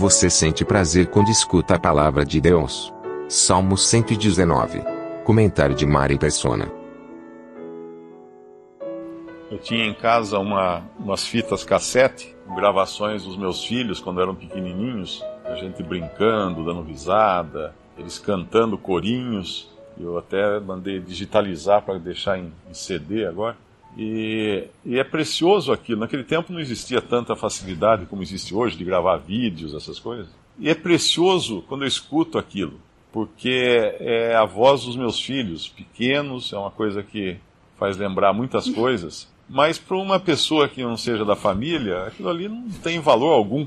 Você sente prazer quando escuta a palavra de Deus. Salmo 119. Comentário de Mari Persona. Eu tinha em casa uma, umas fitas cassete, gravações dos meus filhos quando eram pequenininhos, a gente brincando, dando risada, eles cantando corinhos. Eu até mandei digitalizar para deixar em, em CD agora. E, e, é precioso aquilo. Naquele tempo não existia tanta facilidade como existe hoje de gravar vídeos, essas coisas. E é precioso quando eu escuto aquilo, porque é a voz dos meus filhos, pequenos, é uma coisa que faz lembrar muitas coisas. Mas para uma pessoa que não seja da família, aquilo ali não tem valor algum.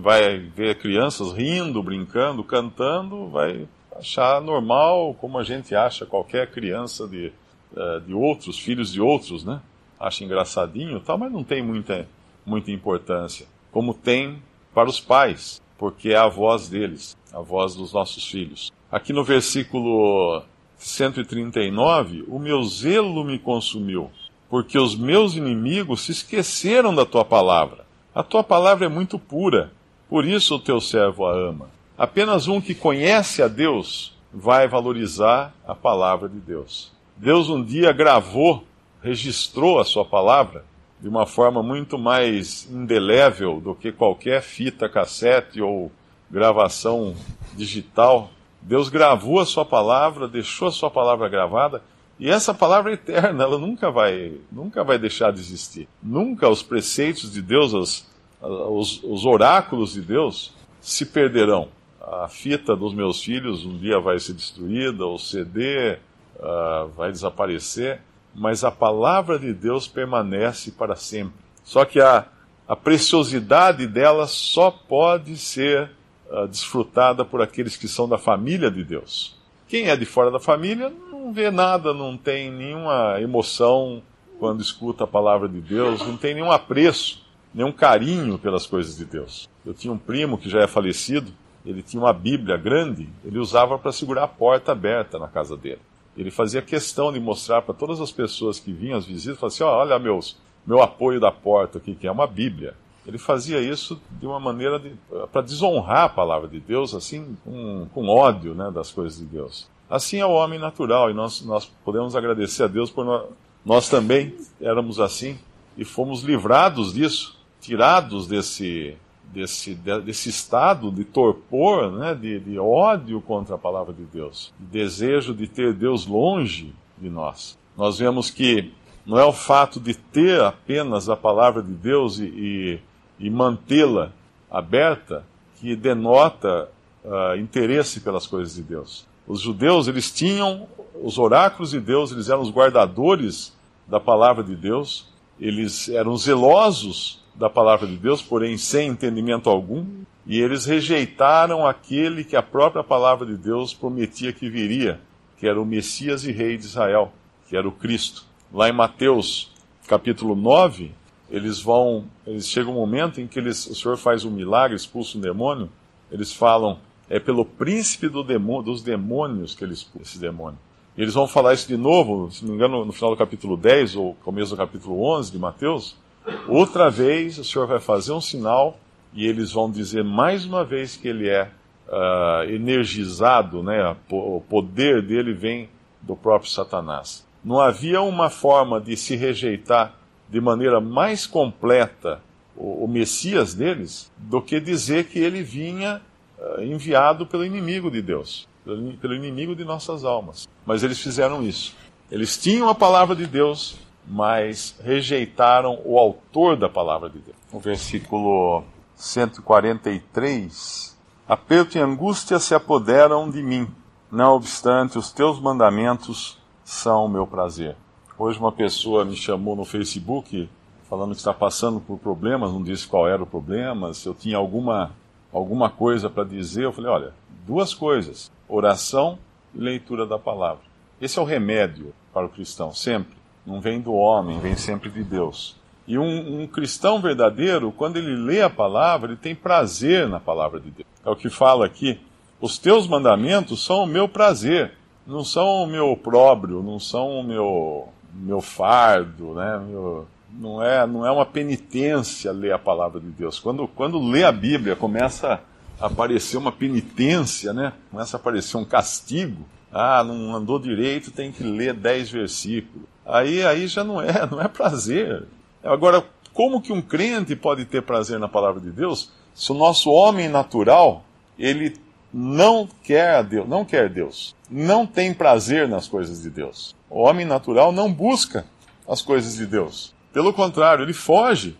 Vai ver crianças rindo, brincando, cantando, vai achar normal, como a gente acha qualquer criança de, eh, de outros, filhos de outros, né? Acha engraçadinho tal, mas não tem muita, muita importância. Como tem para os pais, porque é a voz deles, a voz dos nossos filhos. Aqui no versículo 139, o meu zelo me consumiu, porque os meus inimigos se esqueceram da tua palavra. A tua palavra é muito pura, por isso o teu servo a ama. Apenas um que conhece a Deus vai valorizar a palavra de Deus. Deus um dia gravou, registrou a sua palavra de uma forma muito mais indelével do que qualquer fita cassete ou gravação digital. Deus gravou a sua palavra, deixou a sua palavra gravada, e essa palavra é eterna, ela nunca vai, nunca vai deixar de existir. Nunca os preceitos de Deus, os, os, os oráculos de Deus se perderão. A fita dos meus filhos um dia vai ser destruída, o CD uh, vai desaparecer, mas a palavra de Deus permanece para sempre. Só que a, a preciosidade dela só pode ser uh, desfrutada por aqueles que são da família de Deus. Quem é de fora da família não vê nada, não tem nenhuma emoção quando escuta a palavra de Deus, não tem nenhum apreço, nenhum carinho pelas coisas de Deus. Eu tinha um primo que já é falecido, ele tinha uma Bíblia grande, ele usava para segurar a porta aberta na casa dele. Ele fazia questão de mostrar para todas as pessoas que vinham as visitas, falava assim, oh, olha meus, meu apoio da porta aqui, que é uma Bíblia. Ele fazia isso de uma maneira de, para desonrar a palavra de Deus, assim, com, com ódio né, das coisas de Deus. Assim é o homem natural, e nós, nós podemos agradecer a Deus por nós também éramos assim, e fomos livrados disso, tirados desse, desse, desse estado de torpor, né, de, de ódio contra a palavra de Deus, de desejo de ter Deus longe de nós. Nós vemos que não é o fato de ter apenas a palavra de Deus e, e, e mantê-la aberta que denota uh, interesse pelas coisas de Deus. Os judeus, eles tinham os oráculos de Deus, eles eram os guardadores da palavra de Deus, eles eram zelosos da palavra de Deus, porém sem entendimento algum, e eles rejeitaram aquele que a própria palavra de Deus prometia que viria, que era o Messias e Rei de Israel, que era o Cristo. Lá em Mateus capítulo 9, eles vão, eles chegam um momento em que eles, o Senhor faz um milagre, expulsa um demônio, eles falam, é pelo príncipe do demônio, dos demônios que ele expulsa esse demônio. Eles vão falar isso de novo, se não me engano, no final do capítulo 10 ou começo do capítulo 11 de Mateus, Outra vez o Senhor vai fazer um sinal e eles vão dizer mais uma vez que ele é uh, energizado, né? o poder dele vem do próprio Satanás. Não havia uma forma de se rejeitar de maneira mais completa o, o Messias deles do que dizer que ele vinha uh, enviado pelo inimigo de Deus, pelo, inimigo de nossas almas. Mas eles fizeram isso. Eles tinham a palavra de Deus, mas rejeitaram o autor da palavra de Deus. O versículo 143: Aperto e angústia se apoderam de mim, não obstante os teus mandamentos são o meu prazer. Hoje uma pessoa me chamou no Facebook falando que está passando por problemas, não disse qual era o problema, se eu tinha alguma, alguma coisa para dizer. Eu falei: olha, duas coisas: oração e leitura da palavra. Esse é o remédio para o cristão, sempre. Não vem do homem, vem sempre de Deus. E um, um, cristão verdadeiro, quando ele lê a palavra, ele tem prazer na palavra de Deus. É o que fala aqui. Os teus mandamentos são o meu prazer, não são o meu opróbrio, não são o meu, meu fardo, né? Meu, não, é, não é uma penitência ler a palavra de Deus. Quando, quando lê a Bíblia, começa aparecer uma penitência, né? Começa a aparecer um castigo. Ah, não andou direito, tem que ler dez versículos. Aí, aí já não é, não é prazer. Agora, como que um crente pode ter prazer na palavra de Deus se o nosso homem natural, ele não quer Deus, não quer Deus, não tem prazer nas coisas de Deus. O homem natural não busca as coisas de Deus. Pelo contrário, ele foge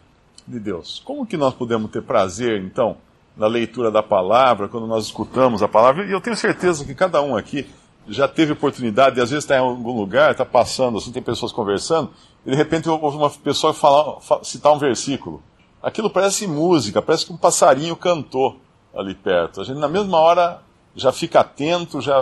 de Deus. Como que nós podemos ter prazer, então, na leitura da palavra, quando nós escutamos a palavra? E eu tenho certeza que cada um aqui já teve oportunidade, de às vezes está em algum lugar, está passando, assim, tem pessoas conversando, e de repente ouve uma pessoa falar, citar um versículo. Aquilo parece música, parece que um passarinho cantou ali perto. A gente, na mesma hora, já fica atento, já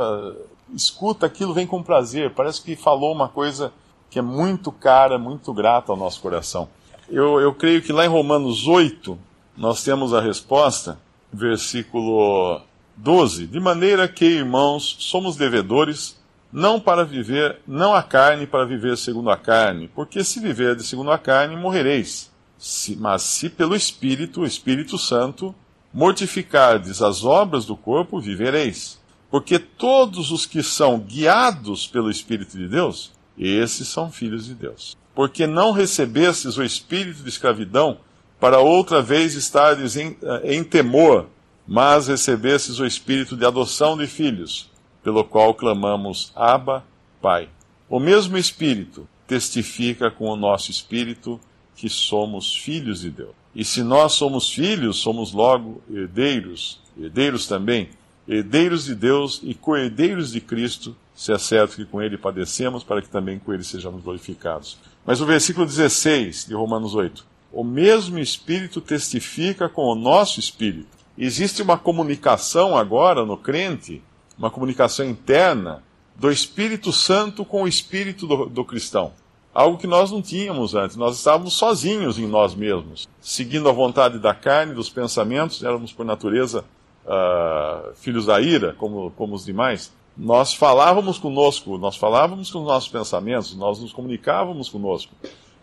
escuta aquilo, vem com prazer. Parece que falou uma coisa que é muito cara, muito grata ao nosso coração. Eu, eu creio que lá em Romanos 8, nós temos a resposta, versículo 12. De maneira que, irmãos, somos devedores, não para viver, não a carne para viver segundo a carne, porque se viver de segundo a carne, morrereis. Se, mas se pelo Espírito, o Espírito Santo, mortificardes as obras do corpo, vivereis. Porque todos os que são guiados pelo Espírito de Deus, esses são filhos de Deus. Porque não recebestes o espírito de escravidão para outra vez estares em, eh, em temor, mas recebestes o espírito de adoção de filhos, pelo qual clamamos Abba, Pai. O mesmo espírito testifica com o nosso espírito que somos filhos de Deus. E se nós somos filhos, somos logo herdeiros, herdeiros também, herdeiros de Deus e co-herdeiros de Cristo, se é certo que com ele padecemos, para que também com ele sejamos glorificados. Mas o versículo 16 de Romanos 8: O mesmo Espírito testifica com o nosso Espírito. Existe uma comunicação agora no crente, uma comunicação interna do Espírito Santo com o Espírito do, do cristão. Algo que nós não tínhamos antes. Nós estávamos sozinhos em nós mesmos, seguindo a vontade da carne, dos pensamentos, éramos por natureza uh, filhos da ira, como, como os demais nós falávamos conosco, nós falávamos com os nossos pensamentos, nós nos comunicávamos conosco.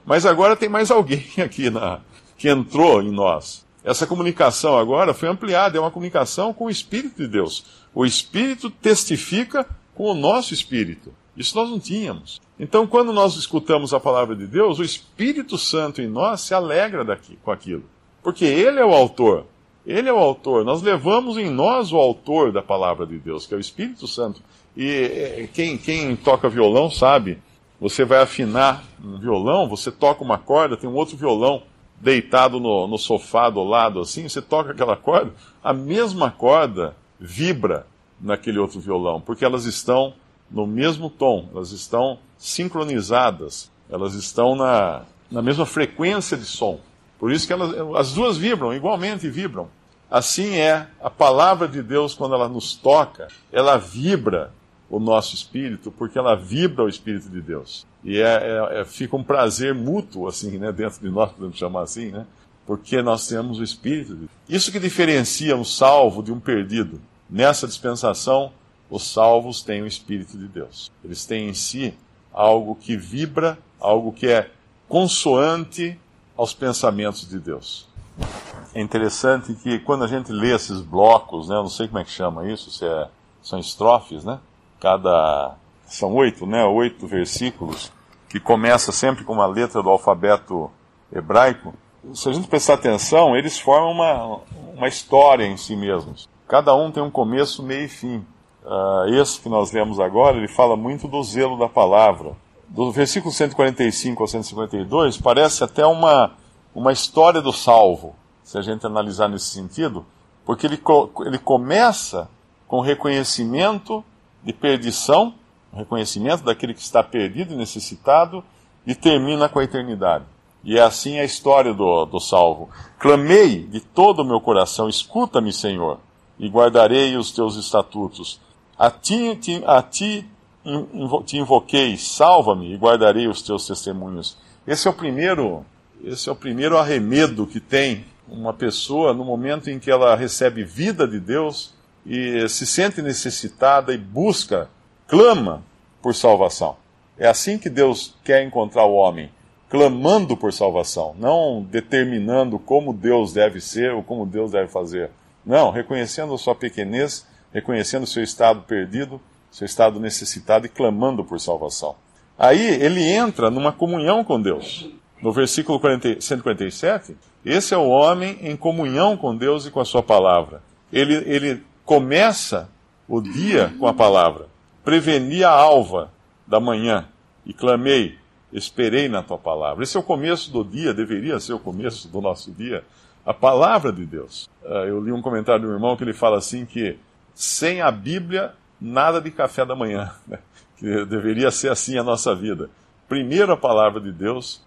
Mas agora tem mais alguém aqui na, que entrou em nós. Essa comunicação agora foi ampliada, é uma comunicação com o Espírito de Deus. O Espírito testifica com o nosso Espírito. Isso nós não tínhamos. Então, quando nós escutamos a palavra de Deus, o Espírito Santo em nós se alegra daqui, com aquilo. Porque Ele é o autor. Ele é o autor. Nós levamos em nós o autor da palavra de Deus, que é o Espírito Santo. E é, quem, quem toca violão sabe, você vai afinar um violão, você toca uma corda, tem um outro violão deitado no, no sofá do lado assim, você toca aquela corda, a mesma corda vibra naquele outro violão, porque elas estão no mesmo tom, elas estão sincronizadas, elas estão na, na mesma frequência de som. Por isso que elas, as duas vibram, igualmente vibram. Assim é a palavra de Deus quando ela nos toca, ela vibra o nosso espírito, porque ela vibra o espírito de Deus. E é, é, é, fica um prazer mútuo, assim, né, dentro de nós, podemos chamar assim, né? Porque nós temos o espírito de Deus. Isso que diferencia um salvo de um perdido. Nessa dispensação, os salvos têm o espírito de Deus. Eles têm em si algo que vibra, algo que é consoante aos pensamentos de Deus. É interessante que quando a gente lê esses blocos, né, eu não sei como é que chama isso, se é, são estrofes, né? Cada são oito, né? Oito versículos que começa sempre com uma letra do alfabeto hebraico. Se a gente prestar atenção, eles formam uma, uma história em si mesmos. Cada um tem um começo, meio e fim. Uh, esse que nós lemos agora, ele fala muito do zelo da palavra do versículo 145 ao 152, parece até uma, uma história do salvo, se a gente analisar nesse sentido, porque ele, ele começa com reconhecimento de perdição, reconhecimento daquele que está perdido e necessitado, e termina com a eternidade. E é assim a história do, do salvo. Clamei de todo o meu coração, escuta-me, Senhor, e guardarei os teus estatutos. A ti, ti, a ti te invoquei, salva-me e guardarei os teus testemunhos. Esse é o primeiro, esse é o primeiro arremedo que tem uma pessoa no momento em que ela recebe vida de Deus e se sente necessitada e busca, clama por salvação. É assim que Deus quer encontrar o homem, clamando por salvação, não determinando como Deus deve ser ou como Deus deve fazer. Não, reconhecendo a sua pequenez, reconhecendo o seu estado perdido seu estado necessitado e clamando por salvação. Aí ele entra numa comunhão com Deus. No versículo 40, 147, esse é o homem em comunhão com Deus e com a sua palavra. Ele, ele começa o dia com a palavra. Preveni a alva da manhã e clamei, esperei na tua palavra. Esse é o começo do dia, deveria ser o começo do nosso dia. A palavra de Deus. Ah, eu li um comentário de um irmão que ele fala assim que sem a Bíblia nada de café da manhã, né? que deveria ser assim a nossa vida. Primeiro a palavra de Deus,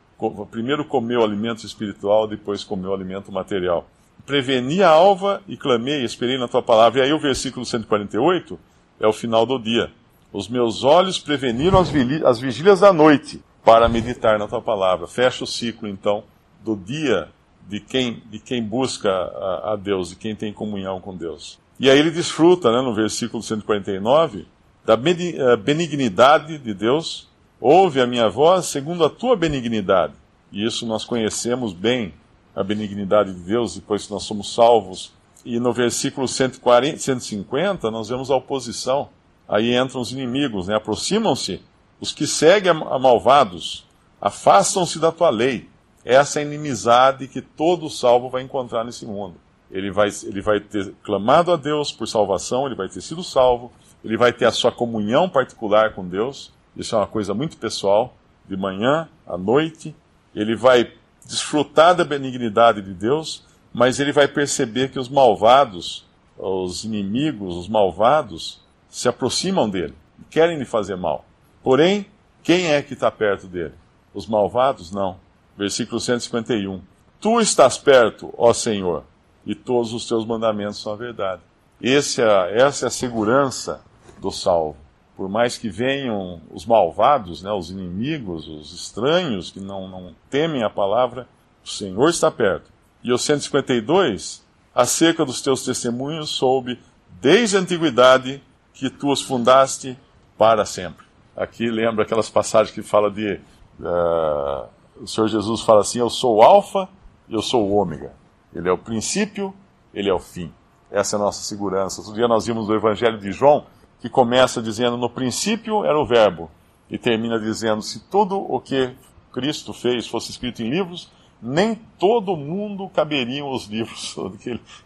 primeiro comeu o alimento espiritual, depois comeu o alimento material. Preveni a alva e clamei, esperei na tua palavra. E aí o versículo 148 é o final do dia. Os meus olhos preveniram as, as vigílias da noite para meditar na tua palavra. Fecha o ciclo, então, do dia de quem, de quem busca a, a Deus, de quem tem comunhão com Deus. E aí ele desfruta, né, no versículo 149, da eh, benignidade de Deus. Ouve a minha voz segundo a tua benignidade. E isso nós conhecemos bem, a benignidade de Deus, depois que nós somos salvos. E no versículo 140, 150, nós vemos a oposição. Aí entram os inimigos, né? aproximam-se os que seguem a malvados, afastam-se da tua lei. Essa é a inimizade que todo salvo vai encontrar nesse mundo ele vai, ele vai ter clamado a Deus por salvação, ele vai ter sido salvo, ele vai ter a sua comunhão particular com Deus, isso é uma coisa muito pessoal, de manhã à noite, ele vai desfrutar da benignidade de Deus, mas ele vai perceber que os malvados, os inimigos, os malvados, se aproximam dele, querem lhe fazer mal. Porém, quem é que está perto dele? Os malvados? Não. Versículo 151. Tu estás perto, ó Senhor, e todos os teus mandamentos são a verdade. É, essa é a segurança do salvo. Por mais que venham os malvados, né, os inimigos, os estranhos que não, não temem a palavra, o Senhor está perto. E o 152, acerca dos teus testemunhos, soube desde a antiguidade que tu os fundaste para sempre. Aqui lembra aquelas passagens que fala de. Uh, o Senhor Jesus fala assim: Eu sou o Alfa eu sou o Ômega. Ele é o princípio, ele é o fim. Essa é a nossa segurança. Outro dia nós vimos o Evangelho de João, que começa dizendo: No princípio era o Verbo, e termina dizendo: Se tudo o que Cristo fez fosse escrito em livros, nem todo mundo caberiam os livros.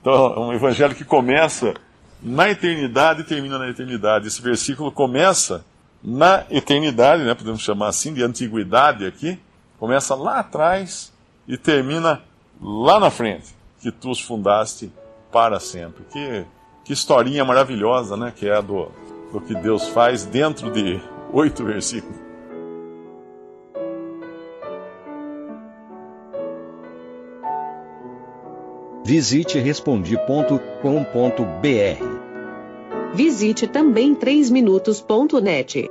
Então é um evangelho que começa na eternidade e termina na eternidade. Esse versículo começa na eternidade, né, podemos chamar assim, de antiguidade aqui, começa lá atrás e termina lá na frente, que tu os fundaste para sempre. Que, que historinha maravilhosa, né? Que é a do, do que Deus faz dentro de oito versículos. Visite respondi.com.br. Visite também 3minutos.net.